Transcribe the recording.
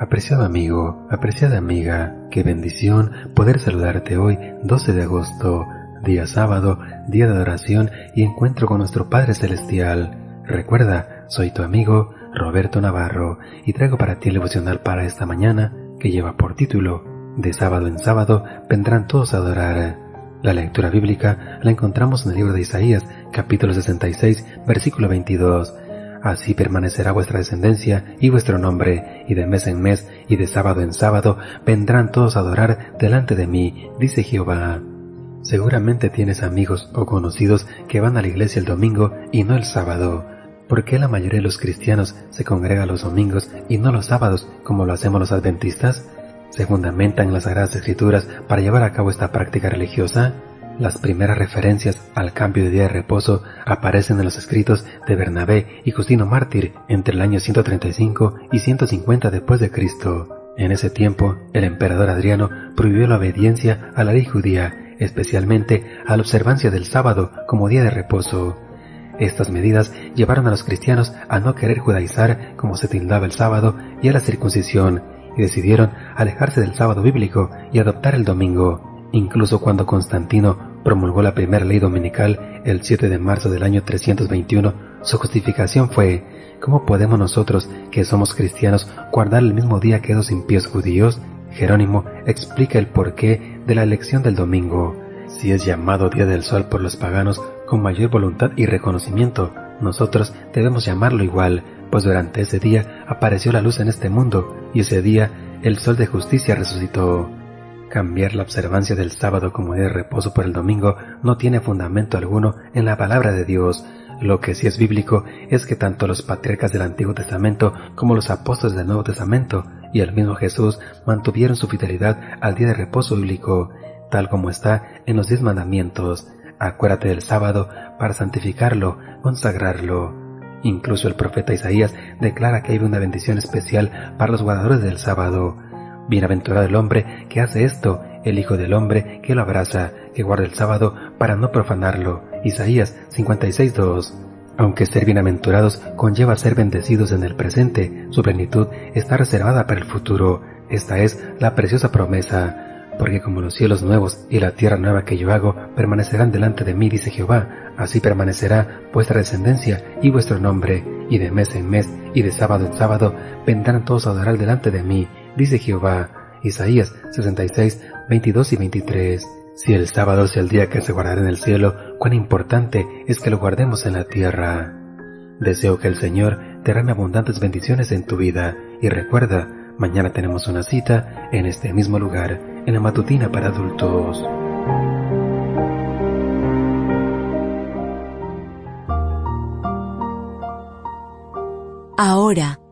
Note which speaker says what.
Speaker 1: Apreciado amigo, apreciada amiga, qué bendición poder saludarte hoy, 12 de agosto, día sábado, día de adoración y encuentro con nuestro Padre Celestial. Recuerda, soy tu amigo Roberto Navarro y traigo para ti el devocional para esta mañana que lleva por título De sábado en sábado vendrán todos a adorar. La lectura bíblica la encontramos en el libro de Isaías, capítulo 66, versículo 22 Así permanecerá vuestra descendencia y vuestro nombre, y de mes en mes y de sábado en sábado vendrán todos a adorar delante de mí, dice Jehová. Seguramente tienes amigos o conocidos que van a la iglesia el domingo y no el sábado. ¿Por qué la mayoría de los cristianos se congrega los domingos y no los sábados como lo hacemos los adventistas? ¿Se fundamentan en las Sagradas Escrituras para llevar a cabo esta práctica religiosa? Las primeras referencias al cambio de día de reposo aparecen en los escritos de Bernabé y Justino Mártir entre el año 135 y 150 después de Cristo. En ese tiempo, el emperador Adriano prohibió la obediencia a la ley judía, especialmente a la observancia del sábado como día de reposo. Estas medidas llevaron a los cristianos a no querer judaizar como se tildaba el sábado y a la circuncisión, y decidieron alejarse del sábado bíblico y adoptar el domingo. Incluso cuando Constantino promulgó la primera ley dominical el 7 de marzo del año 321, su justificación fue, ¿cómo podemos nosotros, que somos cristianos, guardar el mismo día que dos impíos judíos? Jerónimo explica el porqué de la elección del domingo. Si es llamado Día del Sol por los paganos con mayor voluntad y reconocimiento, nosotros debemos llamarlo igual, pues durante ese día apareció la luz en este mundo, y ese día el Sol de justicia resucitó. Cambiar la observancia del sábado como día de reposo por el domingo no tiene fundamento alguno en la palabra de Dios. Lo que sí es bíblico es que tanto los patriarcas del Antiguo Testamento como los apóstoles del Nuevo Testamento y el mismo Jesús mantuvieron su fidelidad al día de reposo bíblico, tal como está en los diez mandamientos. Acuérdate del sábado para santificarlo, consagrarlo. Incluso el profeta Isaías declara que hay una bendición especial para los guardadores del sábado. Bienaventurado el hombre que hace esto, el Hijo del Hombre que lo abraza, que guarda el sábado para no profanarlo. Isaías 56.2. Aunque ser bienaventurados conlleva ser bendecidos en el presente, su plenitud está reservada para el futuro. Esta es la preciosa promesa. Porque como los cielos nuevos y la tierra nueva que yo hago permanecerán delante de mí, dice Jehová, así permanecerá vuestra descendencia y vuestro nombre, y de mes en mes y de sábado en sábado vendrán todos a adorar delante de mí, dice Jehová. Isaías 66, 22 y 23. Si el sábado es el día que se guardará en el cielo, cuán importante es que lo guardemos en la tierra. Deseo que el Señor derrame abundantes bendiciones en tu vida y recuerda, mañana tenemos una cita en este mismo lugar, en la matutina para adultos.
Speaker 2: Ahora